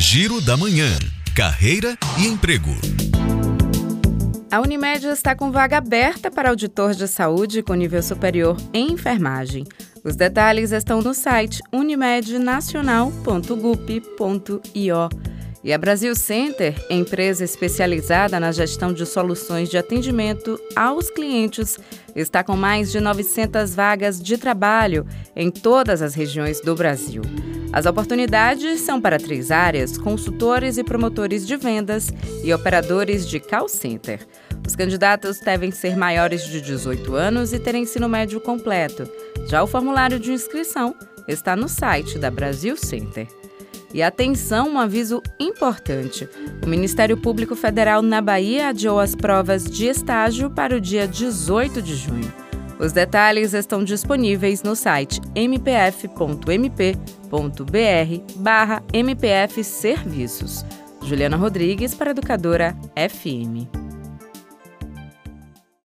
Giro da Manhã. Carreira e emprego. A Unimed está com vaga aberta para auditor de saúde com nível superior em enfermagem. Os detalhes estão no site unimednacional.gup.io. E a Brasil Center, empresa especializada na gestão de soluções de atendimento aos clientes, está com mais de 900 vagas de trabalho em todas as regiões do Brasil. As oportunidades são para três áreas: consultores e promotores de vendas e operadores de call center. Os candidatos devem ser maiores de 18 anos e ter ensino médio completo. Já o formulário de inscrição está no site da Brasil Center. E atenção, um aviso importante. O Ministério Público Federal na Bahia adiou as provas de estágio para o dia 18 de junho. Os detalhes estão disponíveis no site mpf.mp.br/mpf Serviços. Juliana Rodrigues para Educadora FM.